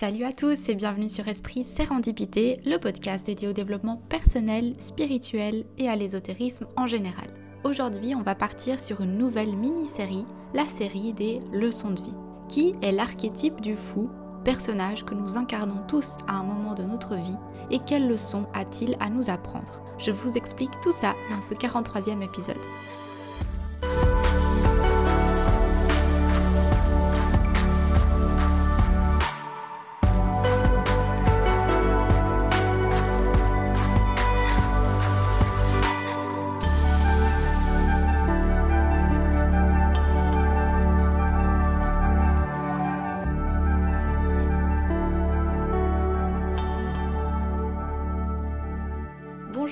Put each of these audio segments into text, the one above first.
Salut à tous et bienvenue sur Esprit Sérendipité, le podcast dédié au développement personnel, spirituel et à l'ésotérisme en général. Aujourd'hui, on va partir sur une nouvelle mini-série, la série des leçons de vie. Qui est l'archétype du fou, personnage que nous incarnons tous à un moment de notre vie et quelles leçons a-t-il à nous apprendre? Je vous explique tout ça dans ce 43e épisode.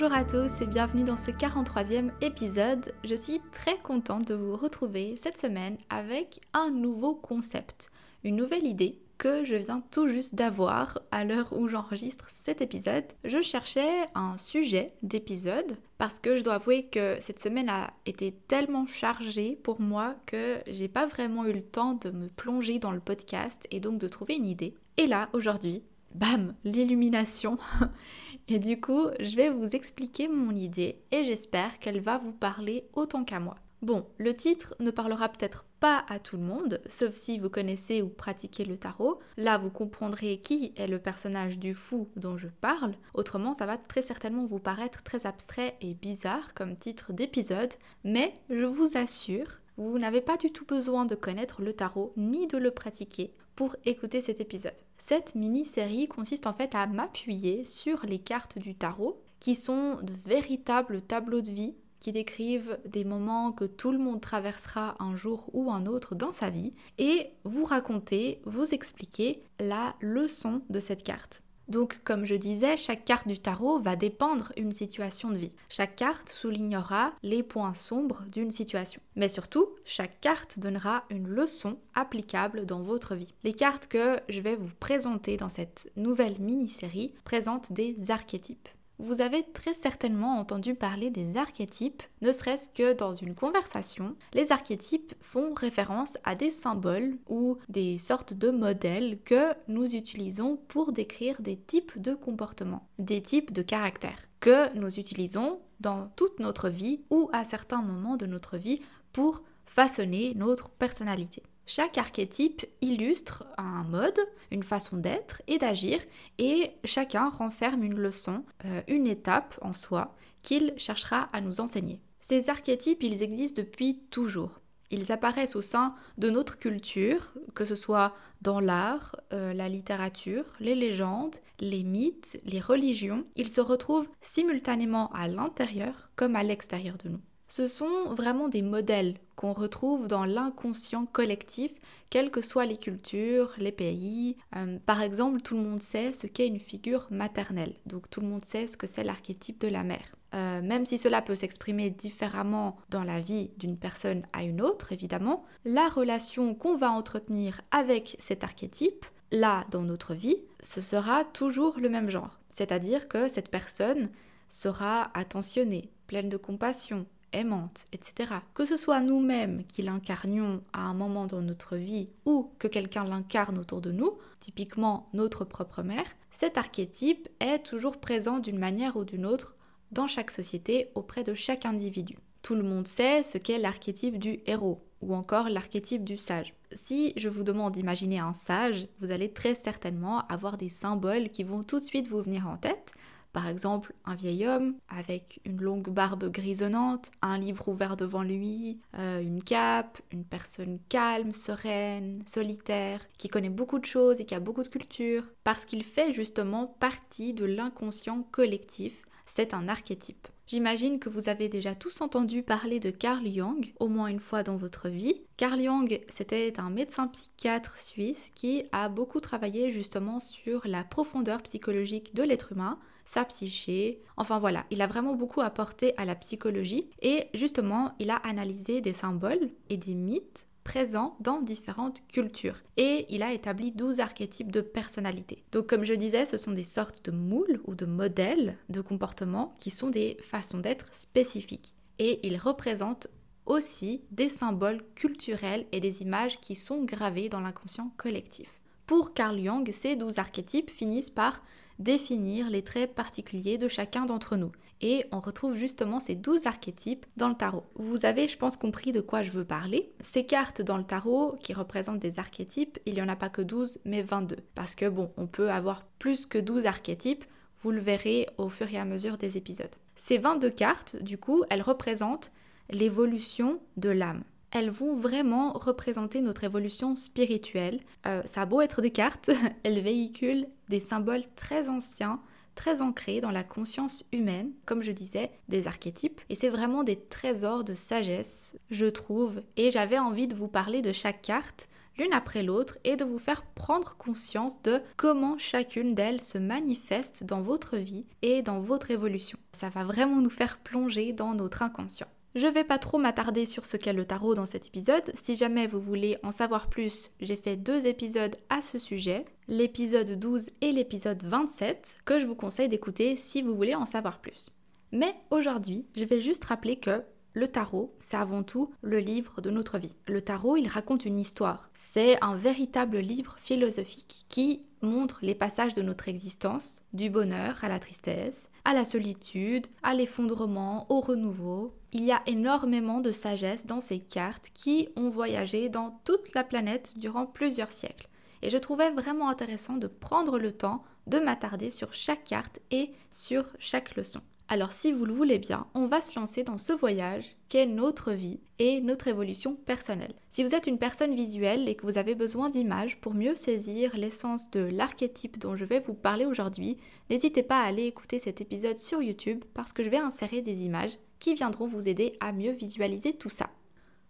Bonjour à tous et bienvenue dans ce 43e épisode. Je suis très contente de vous retrouver cette semaine avec un nouveau concept, une nouvelle idée que je viens tout juste d'avoir à l'heure où j'enregistre cet épisode. Je cherchais un sujet d'épisode parce que je dois avouer que cette semaine a été tellement chargée pour moi que j'ai pas vraiment eu le temps de me plonger dans le podcast et donc de trouver une idée. Et là, aujourd'hui, bam, l'illumination. et du coup, je vais vous expliquer mon idée et j'espère qu'elle va vous parler autant qu'à moi. Bon, le titre ne parlera peut-être pas à tout le monde, sauf si vous connaissez ou pratiquez le tarot. Là, vous comprendrez qui est le personnage du fou dont je parle. Autrement, ça va très certainement vous paraître très abstrait et bizarre comme titre d'épisode, mais je vous assure, vous n'avez pas du tout besoin de connaître le tarot ni de le pratiquer pour écouter cet épisode. Cette mini-série consiste en fait à m'appuyer sur les cartes du tarot qui sont de véritables tableaux de vie qui décrivent des moments que tout le monde traversera un jour ou un autre dans sa vie et vous raconter, vous expliquer la leçon de cette carte. Donc, comme je disais, chaque carte du tarot va dépendre d'une situation de vie. Chaque carte soulignera les points sombres d'une situation. Mais surtout, chaque carte donnera une leçon applicable dans votre vie. Les cartes que je vais vous présenter dans cette nouvelle mini-série présentent des archétypes. Vous avez très certainement entendu parler des archétypes, ne serait-ce que dans une conversation. Les archétypes font référence à des symboles ou des sortes de modèles que nous utilisons pour décrire des types de comportements, des types de caractères que nous utilisons dans toute notre vie ou à certains moments de notre vie pour façonner notre personnalité. Chaque archétype illustre un mode, une façon d'être et d'agir, et chacun renferme une leçon, euh, une étape en soi qu'il cherchera à nous enseigner. Ces archétypes, ils existent depuis toujours. Ils apparaissent au sein de notre culture, que ce soit dans l'art, euh, la littérature, les légendes, les mythes, les religions. Ils se retrouvent simultanément à l'intérieur comme à l'extérieur de nous. Ce sont vraiment des modèles qu'on retrouve dans l'inconscient collectif, quelles que soient les cultures, les pays. Euh, par exemple, tout le monde sait ce qu'est une figure maternelle, donc tout le monde sait ce que c'est l'archétype de la mère. Euh, même si cela peut s'exprimer différemment dans la vie d'une personne à une autre, évidemment, la relation qu'on va entretenir avec cet archétype, là dans notre vie, ce sera toujours le même genre. C'est-à-dire que cette personne sera attentionnée, pleine de compassion, aimante, etc. Que ce soit nous-mêmes qui l'incarnions à un moment dans notre vie ou que quelqu'un l'incarne autour de nous, typiquement notre propre mère, cet archétype est toujours présent d'une manière ou d'une autre dans chaque société auprès de chaque individu. Tout le monde sait ce qu'est l'archétype du héros ou encore l'archétype du sage. Si je vous demande d'imaginer un sage, vous allez très certainement avoir des symboles qui vont tout de suite vous venir en tête. Par exemple, un vieil homme avec une longue barbe grisonnante, un livre ouvert devant lui, euh, une cape, une personne calme, sereine, solitaire, qui connaît beaucoup de choses et qui a beaucoup de culture, parce qu'il fait justement partie de l'inconscient collectif. C'est un archétype. J'imagine que vous avez déjà tous entendu parler de Carl Jung, au moins une fois dans votre vie. Carl Jung, c'était un médecin psychiatre suisse qui a beaucoup travaillé justement sur la profondeur psychologique de l'être humain, sa psyché. Enfin voilà, il a vraiment beaucoup apporté à la psychologie et justement, il a analysé des symboles et des mythes présents dans différentes cultures. Et il a établi 12 archétypes de personnalité. Donc comme je disais, ce sont des sortes de moules ou de modèles de comportement qui sont des façons d'être spécifiques. Et ils représentent aussi des symboles culturels et des images qui sont gravées dans l'inconscient collectif. Pour Carl Jung, ces 12 archétypes finissent par définir les traits particuliers de chacun d'entre nous. Et on retrouve justement ces 12 archétypes dans le tarot. Vous avez, je pense, compris de quoi je veux parler. Ces cartes dans le tarot qui représentent des archétypes, il n'y en a pas que 12, mais 22. Parce que bon, on peut avoir plus que 12 archétypes, vous le verrez au fur et à mesure des épisodes. Ces 22 cartes, du coup, elles représentent l'évolution de l'âme elles vont vraiment représenter notre évolution spirituelle. Euh, ça a beau être des cartes, elles véhiculent des symboles très anciens, très ancrés dans la conscience humaine, comme je disais, des archétypes. Et c'est vraiment des trésors de sagesse, je trouve. Et j'avais envie de vous parler de chaque carte l'une après l'autre et de vous faire prendre conscience de comment chacune d'elles se manifeste dans votre vie et dans votre évolution. Ça va vraiment nous faire plonger dans notre inconscient. Je vais pas trop m'attarder sur ce qu'est le tarot dans cet épisode. Si jamais vous voulez en savoir plus, j'ai fait deux épisodes à ce sujet, l'épisode 12 et l'épisode 27, que je vous conseille d'écouter si vous voulez en savoir plus. Mais aujourd'hui, je vais juste rappeler que le tarot, c'est avant tout le livre de notre vie. Le tarot, il raconte une histoire. C'est un véritable livre philosophique qui montre les passages de notre existence, du bonheur à la tristesse, à la solitude, à l'effondrement, au renouveau. Il y a énormément de sagesse dans ces cartes qui ont voyagé dans toute la planète durant plusieurs siècles. Et je trouvais vraiment intéressant de prendre le temps de m'attarder sur chaque carte et sur chaque leçon. Alors si vous le voulez bien, on va se lancer dans ce voyage qu'est notre vie et notre évolution personnelle. Si vous êtes une personne visuelle et que vous avez besoin d'images pour mieux saisir l'essence de l'archétype dont je vais vous parler aujourd'hui, n'hésitez pas à aller écouter cet épisode sur YouTube parce que je vais insérer des images qui viendront vous aider à mieux visualiser tout ça.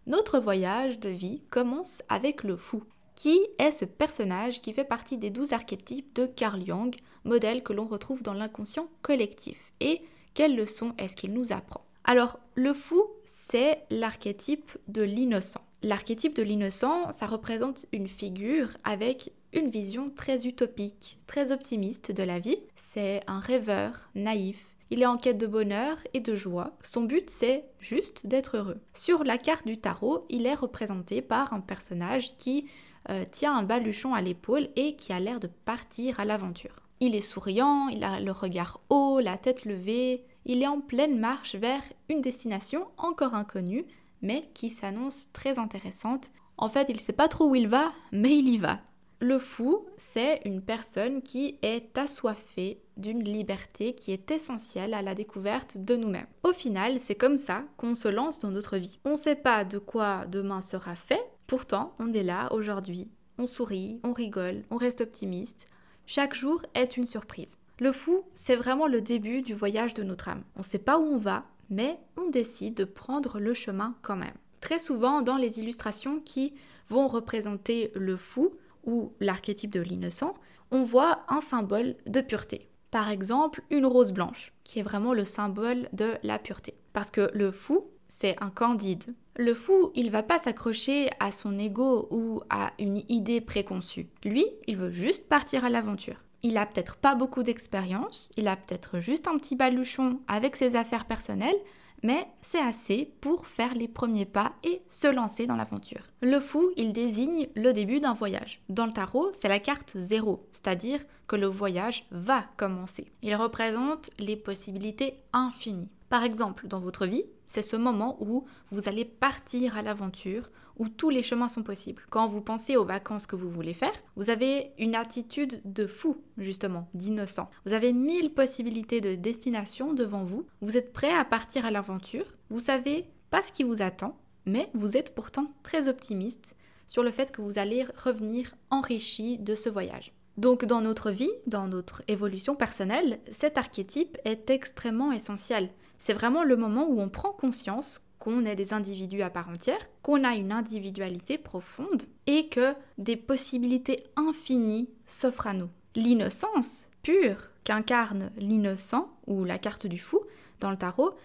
Notre voyage de vie commence avec le fou. Qui est ce personnage qui fait partie des douze archétypes de Carl Jung, modèle que l'on retrouve dans l'inconscient collectif Et quelle leçon est-ce qu'il nous apprend? Alors, le fou, c'est l'archétype de l'innocent. L'archétype de l'innocent, ça représente une figure avec une vision très utopique, très optimiste de la vie. C'est un rêveur, naïf. Il est en quête de bonheur et de joie. Son but, c'est juste d'être heureux. Sur la carte du tarot, il est représenté par un personnage qui euh, tient un baluchon à l'épaule et qui a l'air de partir à l'aventure. Il est souriant, il a le regard haut, la tête levée, il est en pleine marche vers une destination encore inconnue, mais qui s'annonce très intéressante. En fait, il ne sait pas trop où il va, mais il y va. Le fou, c'est une personne qui est assoiffée d'une liberté qui est essentielle à la découverte de nous-mêmes. Au final, c'est comme ça qu'on se lance dans notre vie. On ne sait pas de quoi demain sera fait, pourtant on est là aujourd'hui. On sourit, on rigole, on reste optimiste, chaque jour est une surprise. Le fou, c'est vraiment le début du voyage de notre âme. On ne sait pas où on va, mais on décide de prendre le chemin quand même. Très souvent, dans les illustrations qui vont représenter le fou ou l'archétype de l'innocent, on voit un symbole de pureté. Par exemple, une rose blanche, qui est vraiment le symbole de la pureté. Parce que le fou, c'est un candide. Le fou, il va pas s'accrocher à son ego ou à une idée préconçue. Lui, il veut juste partir à l'aventure. Il a peut-être pas beaucoup d'expérience, il a peut-être juste un petit baluchon avec ses affaires personnelles, mais c'est assez pour faire les premiers pas et se lancer dans l'aventure. Le fou, il désigne le début d'un voyage. Dans le tarot, c'est la carte zéro, c'est-à-dire que le voyage va commencer. Il représente les possibilités infinies. Par exemple, dans votre vie, c'est ce moment où vous allez partir à l'aventure, où tous les chemins sont possibles. Quand vous pensez aux vacances que vous voulez faire, vous avez une attitude de fou, justement, d'innocent. Vous avez mille possibilités de destination devant vous, vous êtes prêt à partir à l'aventure, vous savez pas ce qui vous attend, mais vous êtes pourtant très optimiste sur le fait que vous allez revenir enrichi de ce voyage. Donc dans notre vie, dans notre évolution personnelle, cet archétype est extrêmement essentiel. C'est vraiment le moment où on prend conscience qu'on est des individus à part entière, qu'on a une individualité profonde et que des possibilités infinies s'offrent à nous. L'innocence pure qu'incarne l'innocent ou la carte du fou dans le tarot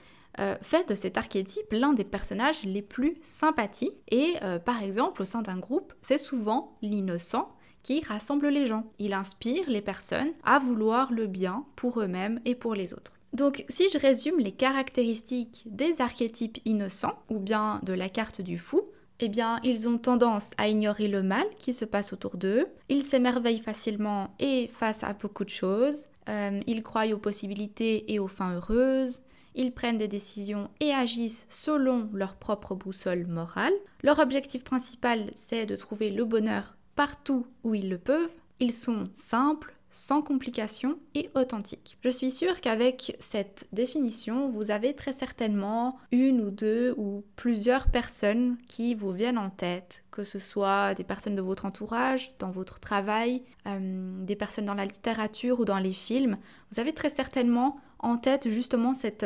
euh, fait de cet archétype l'un des personnages les plus sympathiques et euh, par exemple au sein d'un groupe c'est souvent l'innocent qui rassemble les gens. Il inspire les personnes à vouloir le bien pour eux-mêmes et pour les autres. Donc si je résume les caractéristiques des archétypes innocents ou bien de la carte du fou, eh bien, ils ont tendance à ignorer le mal qui se passe autour d'eux, ils s'émerveillent facilement et face à beaucoup de choses, euh, ils croient aux possibilités et aux fins heureuses, ils prennent des décisions et agissent selon leur propre boussole morale. Leur objectif principal, c'est de trouver le bonheur partout où ils le peuvent. Ils sont simples, sans complications et authentiques. Je suis sûre qu'avec cette définition, vous avez très certainement une ou deux ou plusieurs personnes qui vous viennent en tête, que ce soit des personnes de votre entourage, dans votre travail, euh, des personnes dans la littérature ou dans les films. Vous avez très certainement en tête justement cette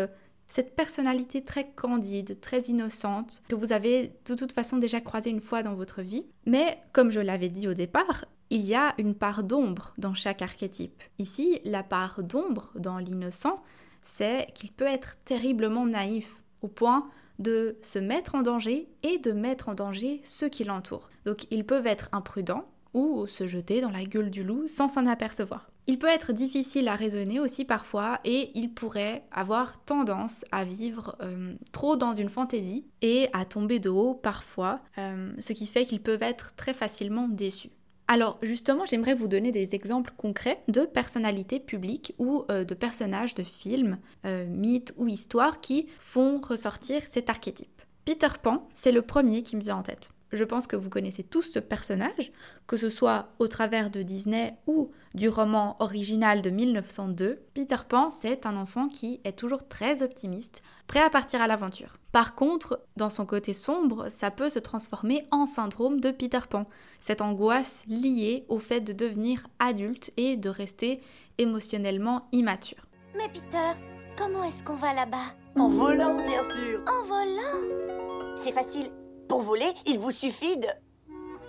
cette personnalité très candide, très innocente, que vous avez de toute façon déjà croisée une fois dans votre vie. Mais comme je l'avais dit au départ, il y a une part d'ombre dans chaque archétype. Ici, la part d'ombre dans l'innocent, c'est qu'il peut être terriblement naïf, au point de se mettre en danger et de mettre en danger ceux qui l'entourent. Donc ils peuvent être imprudents ou se jeter dans la gueule du loup sans s'en apercevoir. Il peut être difficile à raisonner aussi parfois et il pourrait avoir tendance à vivre euh, trop dans une fantaisie et à tomber de haut parfois, euh, ce qui fait qu'ils peuvent être très facilement déçus. Alors justement, j'aimerais vous donner des exemples concrets de personnalités publiques ou euh, de personnages de films, mythes ou histoires qui font ressortir cet archétype. Peter Pan, c'est le premier qui me vient en tête je pense que vous connaissez tous ce personnage, que ce soit au travers de Disney ou du roman original de 1902. Peter Pan, c'est un enfant qui est toujours très optimiste, prêt à partir à l'aventure. Par contre, dans son côté sombre, ça peut se transformer en syndrome de Peter Pan, cette angoisse liée au fait de devenir adulte et de rester émotionnellement immature. Mais Peter, comment est-ce qu'on va là-bas? En volant, bien sûr En volant? C'est facile, pour voler, il vous suffit de...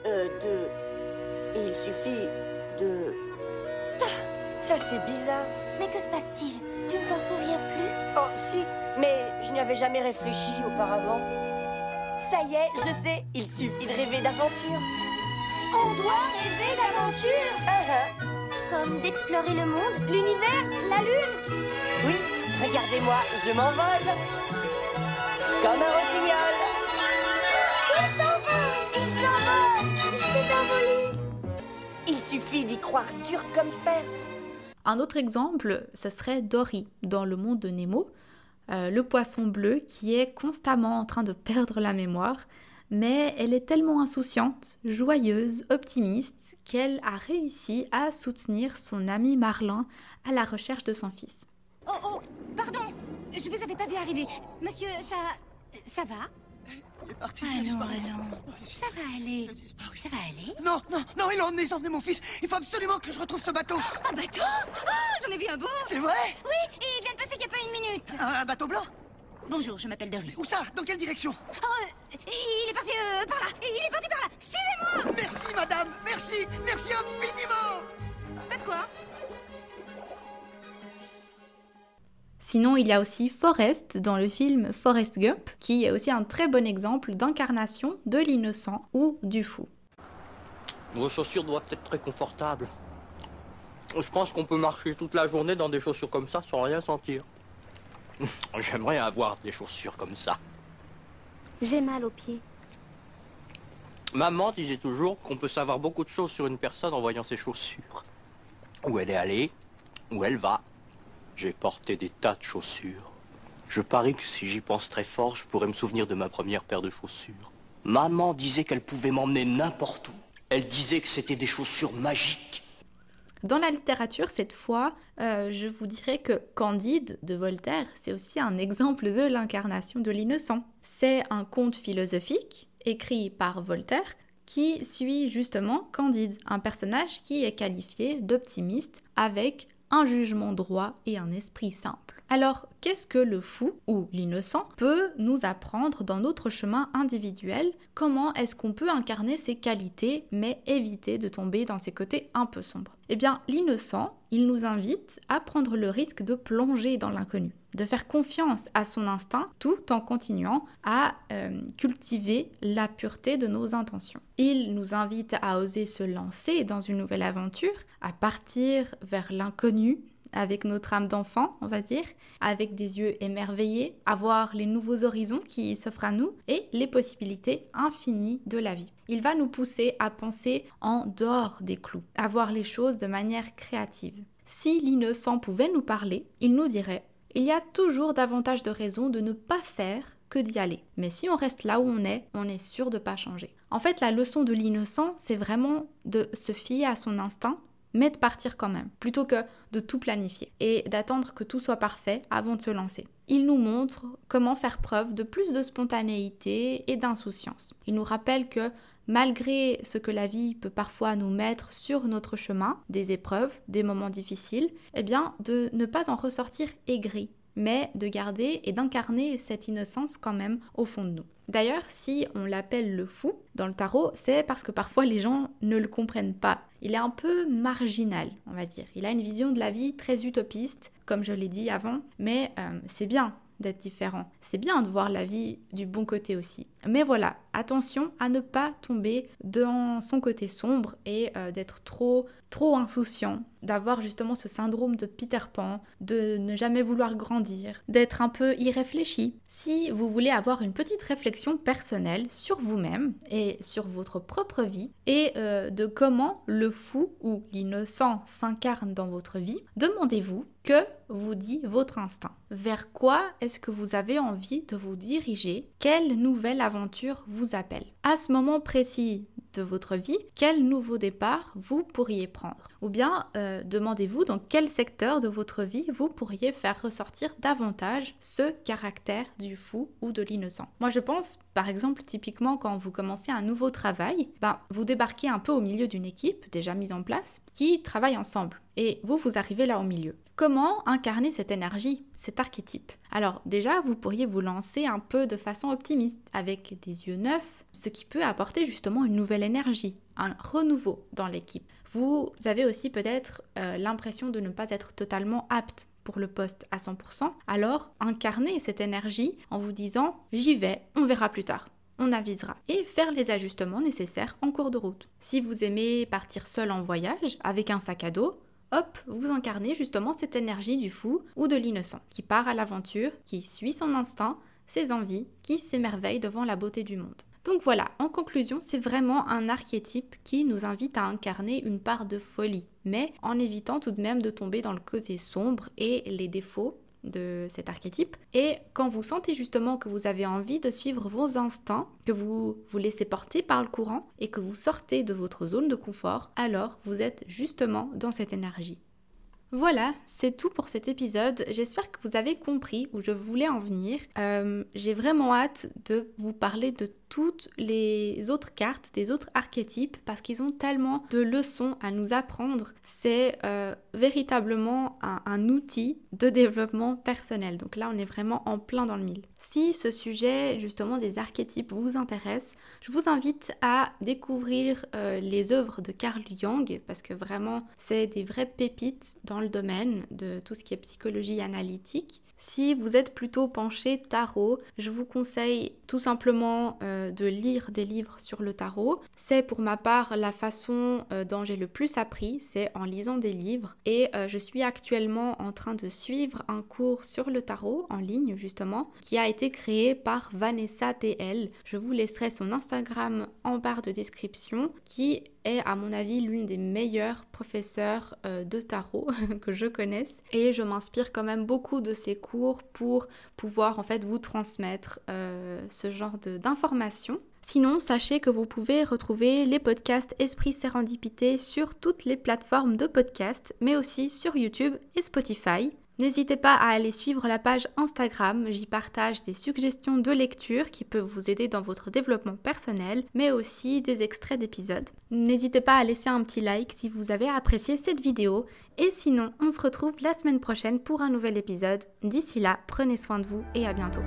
Euh, de... Il suffit de... Ah, ça, c'est bizarre. Mais que se passe-t-il? Tu ne t'en souviens plus? Oh, si, mais je n'y avais jamais réfléchi auparavant. Ça y est, je sais, il suffit de rêver d'aventure. On doit rêver d'aventure Uh-huh. Comme d'explorer le monde, l'univers, la lune Oui, regardez-moi, je m'envole. Comme un rossignol. Suffit d'y croire dur comme fer. Un autre exemple, ce serait Dory dans le monde de Nemo, euh, le poisson bleu qui est constamment en train de perdre la mémoire, mais elle est tellement insouciante, joyeuse, optimiste, qu'elle a réussi à soutenir son ami Marlin à la recherche de son fils. Oh, oh, pardon, je vous avais pas vu arriver. Monsieur, ça. ça va? Il est parti, Ah allons. Oh, il a Ça va aller. Ça va aller? Non, non, non, il a emmené, emmené mon fils. Il faut absolument que je retrouve ce bateau. Un bateau? Oh, j'en ai vu un beau C'est vrai? Oui, et il vient de passer il y a pas une minute. un, un bateau blanc? Bonjour, je m'appelle Dory. Où ça? Dans quelle direction? Oh, euh, il est parti euh, par là. Il est parti par là. Suivez-moi Merci, madame Merci Merci infiniment Pas de quoi Sinon, il y a aussi Forrest dans le film Forrest Gump, qui est aussi un très bon exemple d'incarnation de l'innocent ou du fou. Vos chaussures doivent être très confortables. Je pense qu'on peut marcher toute la journée dans des chaussures comme ça sans rien sentir. J'aimerais avoir des chaussures comme ça. J'ai mal aux pieds. Maman disait toujours qu'on peut savoir beaucoup de choses sur une personne en voyant ses chaussures. Où elle est allée, où elle va. J'ai porté des tas de chaussures. Je parie que si j'y pense très fort, je pourrais me souvenir de ma première paire de chaussures. Maman disait qu'elle pouvait m'emmener n'importe où. Elle disait que c'était des chaussures magiques. Dans la littérature, cette fois, euh, je vous dirais que Candide de Voltaire, c'est aussi un exemple de l'incarnation de l'innocent. C'est un conte philosophique écrit par Voltaire qui suit justement Candide, un personnage qui est qualifié d'optimiste avec un jugement droit et un esprit simple. Alors, qu'est-ce que le fou ou l'innocent peut nous apprendre dans notre chemin individuel? Comment est-ce qu'on peut incarner ses qualités mais éviter de tomber dans ses côtés un peu sombres? Eh bien, l'innocent, il nous invite à prendre le risque de plonger dans l'inconnu, de faire confiance à son instinct tout en continuant à euh, cultiver la pureté de nos intentions. Il nous invite à oser se lancer dans une nouvelle aventure, à partir vers l'inconnu, avec notre âme d'enfant, on va dire, avec des yeux émerveillés, avoir les nouveaux horizons qui s'offrent à nous et les possibilités infinies de la vie. Il va nous pousser à penser en dehors des clous, à voir les choses de manière créative. Si l'innocent pouvait nous parler, il nous dirait il y a toujours davantage de raisons de ne pas faire que d'y aller. Mais si on reste là où on est, on est sûr de ne pas changer. En fait, la leçon de l'innocent, c'est vraiment de se fier à son instinct mais de partir quand même, plutôt que de tout planifier et d'attendre que tout soit parfait avant de se lancer. Il nous montre comment faire preuve de plus de spontanéité et d'insouciance. Il nous rappelle que malgré ce que la vie peut parfois nous mettre sur notre chemin, des épreuves, des moments difficiles, eh bien de ne pas en ressortir aigri, mais de garder et d'incarner cette innocence quand même au fond de nous. D'ailleurs, si on l'appelle le fou dans le tarot, c'est parce que parfois les gens ne le comprennent pas. Il est un peu marginal, on va dire. Il a une vision de la vie très utopiste, comme je l'ai dit avant, mais euh, c'est bien d'être différent. C'est bien de voir la vie du bon côté aussi. Mais voilà, attention à ne pas tomber dans son côté sombre et euh, d'être trop trop insouciant, d'avoir justement ce syndrome de Peter Pan, de ne jamais vouloir grandir, d'être un peu irréfléchi. Si vous voulez avoir une petite réflexion personnelle sur vous-même et sur votre propre vie et euh, de comment le fou ou l'innocent s'incarne dans votre vie, demandez-vous que vous dit votre instinct. Vers quoi est-ce que vous avez envie de vous diriger? Quelle nouvelle vous appelle. À ce moment précis de votre vie, quel nouveau départ vous pourriez prendre? Ou bien euh, demandez-vous dans quel secteur de votre vie vous pourriez faire ressortir davantage ce caractère du fou ou de l'innocent? Moi je pense par exemple typiquement quand vous commencez un nouveau travail, ben, vous débarquez un peu au milieu d'une équipe déjà mise en place qui travaille ensemble et vous vous arrivez là au milieu. Comment incarner cette énergie, cet archétype? Alors déjà, vous pourriez vous lancer un peu de façon optimiste, avec des yeux neufs, ce qui peut apporter justement une nouvelle énergie, un renouveau dans l'équipe. Vous avez aussi peut-être euh, l'impression de ne pas être totalement apte pour le poste à 100%, alors incarnez cette énergie en vous disant j'y vais, on verra plus tard on avisera et faire les ajustements nécessaires en cours de route. Si vous aimez partir seul en voyage avec un sac à dos, hop, vous incarnez justement cette énergie du fou ou de l'innocent, qui part à l'aventure, qui suit son instinct, ses envies, qui s'émerveille devant la beauté du monde. Donc voilà, en conclusion, c'est vraiment un archétype qui nous invite à incarner une part de folie, mais en évitant tout de même de tomber dans le côté sombre et les défauts de cet archétype. Et quand vous sentez justement que vous avez envie de suivre vos instincts, que vous vous laissez porter par le courant et que vous sortez de votre zone de confort, alors vous êtes justement dans cette énergie. Voilà, c'est tout pour cet épisode. J'espère que vous avez compris où je voulais en venir. Euh, j'ai vraiment hâte de vous parler de toutes les autres cartes, des autres archétypes, parce qu'ils ont tellement de leçons à nous apprendre. C'est euh, véritablement un, outil de développement personnel. Donc là, on est vraiment en plein dans le mille. Si ce sujet justement des archétypes vous intéresse, je vous invite à découvrir euh, les œuvres de Carl Jung, parce que vraiment, c'est des vraies pépites dans le domaine de tout ce qui est psychologie analytique. Si vous êtes plutôt penché tarot, je vous conseille tout simplement euh, de lire des livres sur le tarot. C'est pour ma part la façon euh, dont j'ai le plus appris, c'est en lisant des livres. Et euh, je suis actuellement en train de suivre un cours sur le tarot en ligne justement, qui a été créé par Vanessa TL. Je vous laisserai son Instagram en barre de description, qui est à mon avis l'une des meilleures professeurs de tarot que je connaisse. Et je m'inspire quand même beaucoup de ses cours pour pouvoir en fait vous transmettre euh, ce genre d'informations. Sinon, sachez que vous pouvez retrouver les podcasts Esprit Sérendipité sur toutes les plateformes de podcast, mais aussi sur YouTube et Spotify. N'hésitez pas à aller suivre la page Instagram, j'y partage des suggestions de lecture qui peuvent vous aider dans votre développement personnel, mais aussi des extraits d'épisodes. N'hésitez pas à laisser un petit like si vous avez apprécié cette vidéo, et sinon on se retrouve la semaine prochaine pour un nouvel épisode. D'ici là, prenez soin de vous et à bientôt.